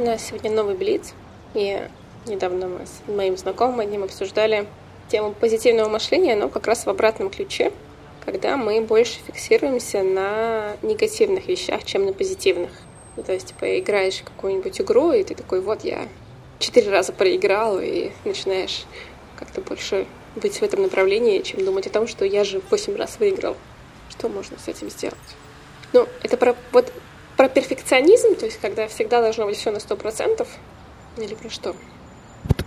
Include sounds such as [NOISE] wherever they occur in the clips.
У нас сегодня новый Блиц, и недавно мы с моим знакомым одним обсуждали тему позитивного мышления, но как раз в обратном ключе, когда мы больше фиксируемся на негативных вещах, чем на позитивных. Ну, то есть, типа, играешь какую-нибудь игру, и ты такой, вот я четыре раза проиграл, и начинаешь как-то больше быть в этом направлении, чем думать о том, что я же восемь раз выиграл. Что можно с этим сделать? Ну, это про, вот, про перфекционизм, то есть когда всегда должно быть все на сто процентов, или про что?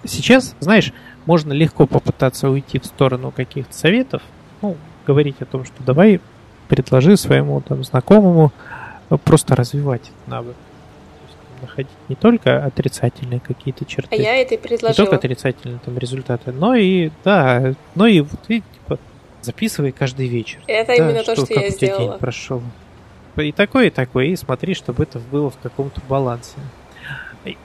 Сейчас, знаешь, можно легко попытаться уйти в сторону каких-то советов, ну, говорить о том, что давай предложи своему там знакомому э, просто развивать навык находить не только отрицательные какие-то черты. А я это и предложила. Не только отрицательные там результаты, но и, да, но и вот и, типа, записывай каждый вечер. Это да, именно что, то, что я сделала. День прошел. И такое, и такое, и смотри, чтобы это было в каком-то балансе.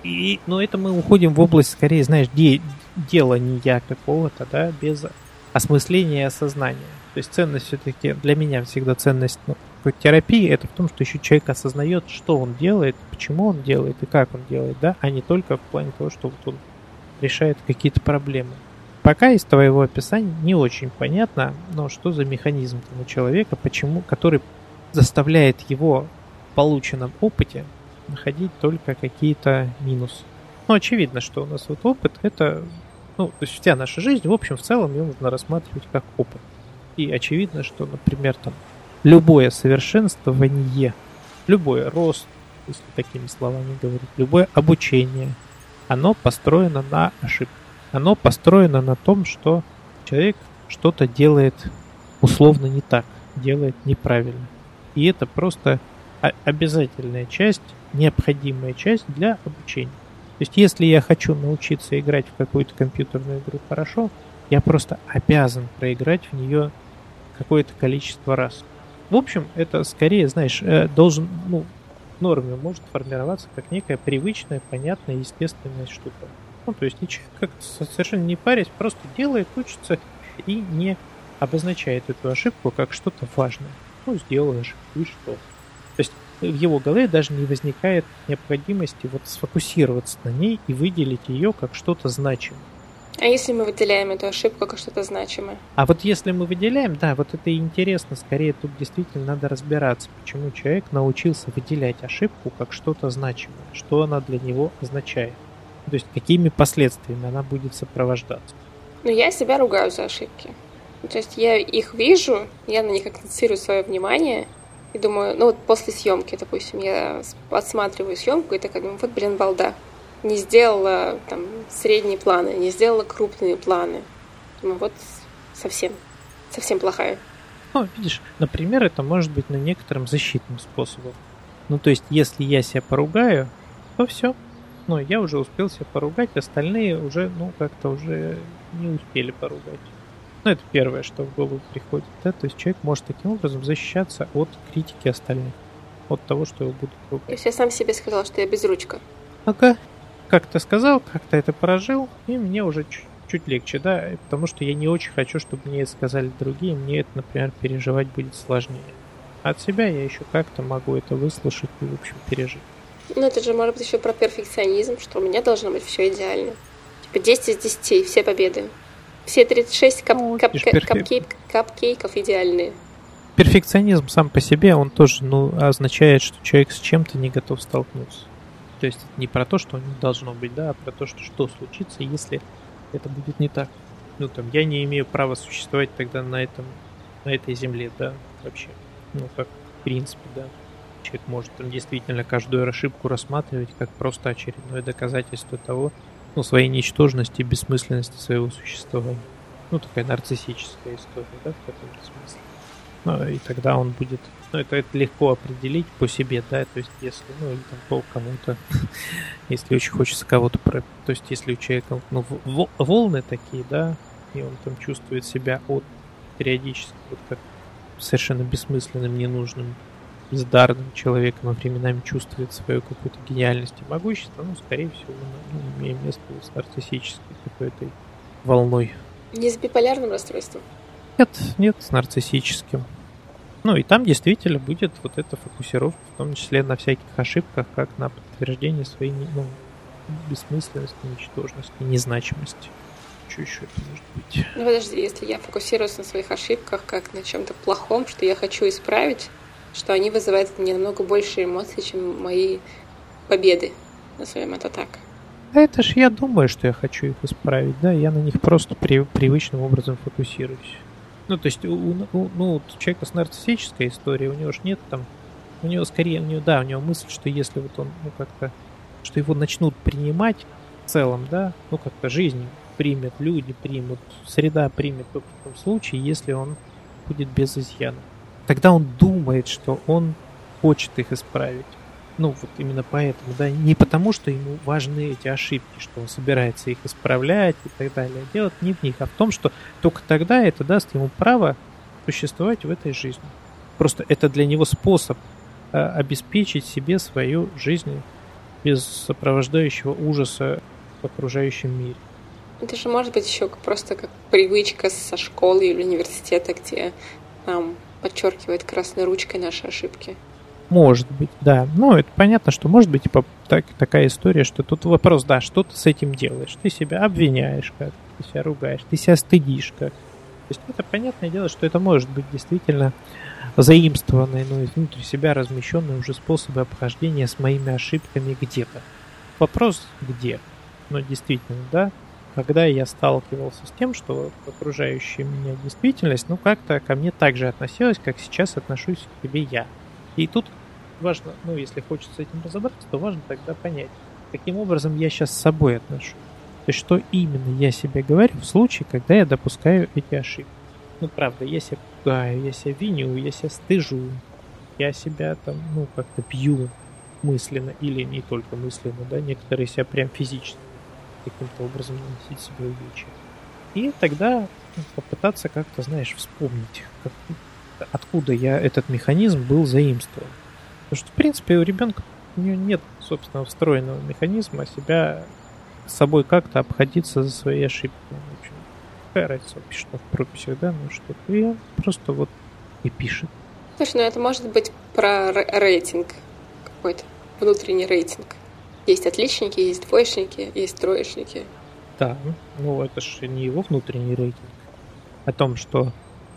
И, но это мы уходим в область, скорее, знаешь, де, делания какого-то, да, без осмысления и осознания. То есть ценность все-таки, для меня всегда ценность ну, терапии это в том, что еще человек осознает, что он делает, почему он делает и как он делает, да, а не только в плане того, что вот он решает какие-то проблемы. Пока из твоего описания не очень понятно, но что за механизм у человека, почему, который заставляет его в полученном опыте находить только какие-то минусы. Ну, очевидно, что у нас вот опыт это, ну, то есть вся наша жизнь, в общем, в целом ее можно рассматривать как опыт. И очевидно, что, например, там любое совершенствование, любой рост, если такими словами говорить, любое обучение, оно построено на ошибке. Оно построено на том, что человек что-то делает условно не так, делает неправильно. И это просто обязательная часть, необходимая часть для обучения. То есть, если я хочу научиться играть в какую-то компьютерную игру хорошо, я просто обязан проиграть в нее какое-то количество раз. В общем, это скорее, знаешь, э, должен, ну, норме может формироваться как некая привычная, понятная, естественная штука. Ну, то есть человек как совершенно не парясь, просто делает, учится и не обозначает эту ошибку как что-то важное. Ну, сделал ошибку, и что? То есть в его голове даже не возникает необходимости вот сфокусироваться на ней и выделить ее как что-то значимое. А если мы выделяем эту ошибку как что-то значимое? А вот если мы выделяем, да, вот это и интересно. Скорее тут действительно надо разбираться, почему человек научился выделять ошибку как что-то значимое, что она для него означает. То есть какими последствиями она будет сопровождаться. Ну, я себя ругаю за ошибки. То есть я их вижу, я на них акцентирую свое внимание и думаю, ну вот после съемки, допустим, я отсматриваю съемку и такая думаю, вот, блин, балда не сделала там средние планы, не сделала крупные планы. Ну вот совсем, совсем плохая. Ну, видишь, например, это может быть на некотором защитным способом. Ну, то есть, если я себя поругаю, то все. Ну, я уже успел себя поругать, остальные уже, ну, как-то уже не успели поругать. Ну, это первое, что в голову приходит, да, то есть человек может таким образом защищаться от критики остальных, от того, что его будут ругать. То есть я сам себе сказал, что я безручка. Ага, как-то сказал, как-то это прожил, и мне уже чуть, чуть легче, да, потому что я не очень хочу, чтобы мне это сказали другие, мне это, например, переживать будет сложнее. От себя я еще как-то могу это выслушать и, в общем, пережить. Ну, это же может быть еще про перфекционизм, что у меня должно быть все идеально. Типа 10 из 10, все победы. Все 36 кап ну, кап перф... капкейк капкейков идеальные. Перфекционизм сам по себе, он тоже ну, означает, что человек с чем-то не готов столкнуться. То есть не про то, что не должно быть, да, а про то, что что случится, если это будет не так. Ну, там, я не имею права существовать тогда на этом, на этой земле, да, вообще. Ну, как в принципе, да. Человек может там действительно каждую ошибку рассматривать как просто очередное доказательство того, ну, своей ничтожности бессмысленности своего существования. Ну, такая нарциссическая история, да, в каком-то смысле. Ну, и тогда он будет ну, это, это легко определить по себе, да, то есть если, ну, или там по кому-то, [LAUGHS] если очень хочется кого-то, про... то есть если у человека, ну, волны такие, да, и он там чувствует себя от периодически вот как совершенно бессмысленным, ненужным, бездарным человеком, а временами чувствует свою какую-то гениальность и могущество, ну, скорее всего, ну, имея место с нарциссической какой-то волной. Не с биполярным расстройством? Нет, нет, с нарциссическим. Ну и там действительно будет вот эта фокусировка, в том числе на всяких ошибках, как на подтверждение своей ну, бессмысленности, ничтожности, незначимости. Это может быть? Ну подожди, если я фокусируюсь на своих ошибках, как на чем-то плохом, что я хочу исправить, что они вызывают мне намного больше эмоций, чем мои победы. Назовем это так. А это ж я думаю, что я хочу их исправить, да, я на них просто при, привычным образом фокусируюсь. Ну, то есть, у, у, ну, у человека с нарциссической историей, у него же нет там, у него скорее, у него, да, у него мысль, что если вот он, ну, как-то, что его начнут принимать в целом, да, ну, как-то жизнь примет, люди примут, среда примет только в том случае, если он будет без изъяна. Тогда он думает, что он хочет их исправить. Ну, вот именно поэтому, да, не потому, что ему важны эти ошибки, что он собирается их исправлять и так далее. Делать не в них, а в том, что только тогда это даст ему право существовать в этой жизни. Просто это для него способ э, обеспечить себе свою жизнь без сопровождающего ужаса в окружающем мире. Это же может быть еще просто как привычка со школы или университета, где нам подчеркивает красной ручкой наши ошибки. Может быть, да. Ну, это понятно, что может быть типа так, такая история, что тут вопрос, да, что ты с этим делаешь? Ты себя обвиняешь как ты себя ругаешь, ты себя стыдишь как. То есть это понятное дело, что это может быть действительно заимствованные, ну, внутри себя размещенные уже способы обхождения с моими ошибками где-то. Вопрос где? Ну, действительно, да, когда я сталкивался с тем, что окружающая меня действительность, ну, как-то ко мне так же относилась, как сейчас отношусь к тебе я. И тут важно, ну, если хочется с этим разобраться, то важно тогда понять, каким образом я сейчас с собой отношусь. То есть, что именно я себе говорю в случае, когда я допускаю эти ошибки. Ну, правда, я себя пугаю, я себя виню, я себя стыжу, я себя там, ну, как-то бью мысленно или не только мысленно, да, некоторые себя прям физически каким-то образом наносить себе увечья. И тогда попытаться как-то, знаешь, вспомнить, как, откуда я этот механизм был заимствован. Потому что, в принципе, у ребенка у него нет, собственно, встроенного механизма себя с собой как-то обходиться за свои ошибки. В общем, какая разница, пишет в прописях, да, ну что и он просто вот и пишет. Слушай, ну это может быть про рейтинг какой-то, внутренний рейтинг. Есть отличники, есть двоечники, есть троечники. Да, ну это же не его внутренний рейтинг. О том, что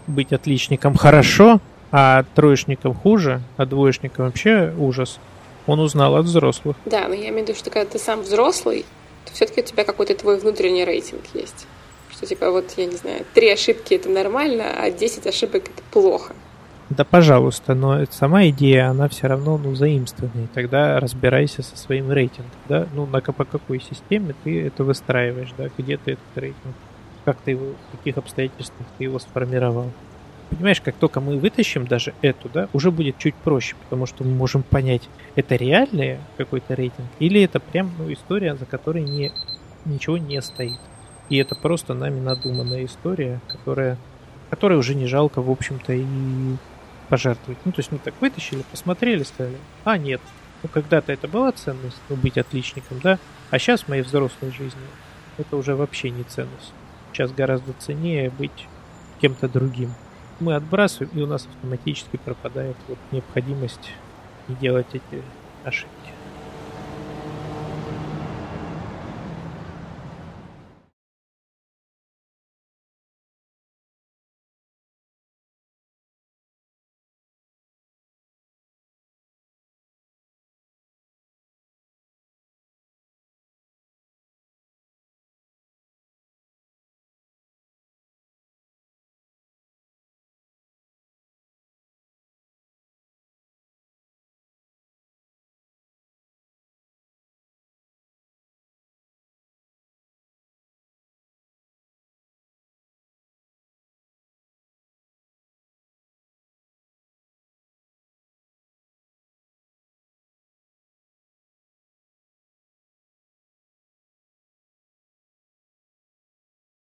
быть отличником хорошо, а троечником хуже, а двоечником вообще ужас, он узнал от взрослых. Да, но я имею в виду, что когда ты сам взрослый, то все-таки у тебя какой-то твой внутренний рейтинг есть. Что типа вот, я не знаю, три ошибки это нормально, а 10 ошибок это плохо. Да, пожалуйста, но сама идея, она все равно, ну, заимствованная. Тогда разбирайся со своим рейтингом, да? Ну, на, по какой системе ты это выстраиваешь, да? Где ты этот рейтинг? Как ты его, в каких обстоятельствах ты его сформировал? Понимаешь, как только мы вытащим даже эту, да, уже будет чуть проще, потому что мы можем понять, это реальный какой-то рейтинг или это прям ну, история, за которой не, ничего не стоит. И это просто нами надуманная история, которая, которой уже не жалко, в общем-то, и пожертвовать. Ну, то есть мы так вытащили, посмотрели, сказали, а нет, ну когда-то это была ценность, ну, быть отличником, да, а сейчас в моей взрослой жизни это уже вообще не ценность. Сейчас гораздо ценнее быть кем-то другим мы отбрасываем, и у нас автоматически пропадает вот необходимость не делать эти ошибки.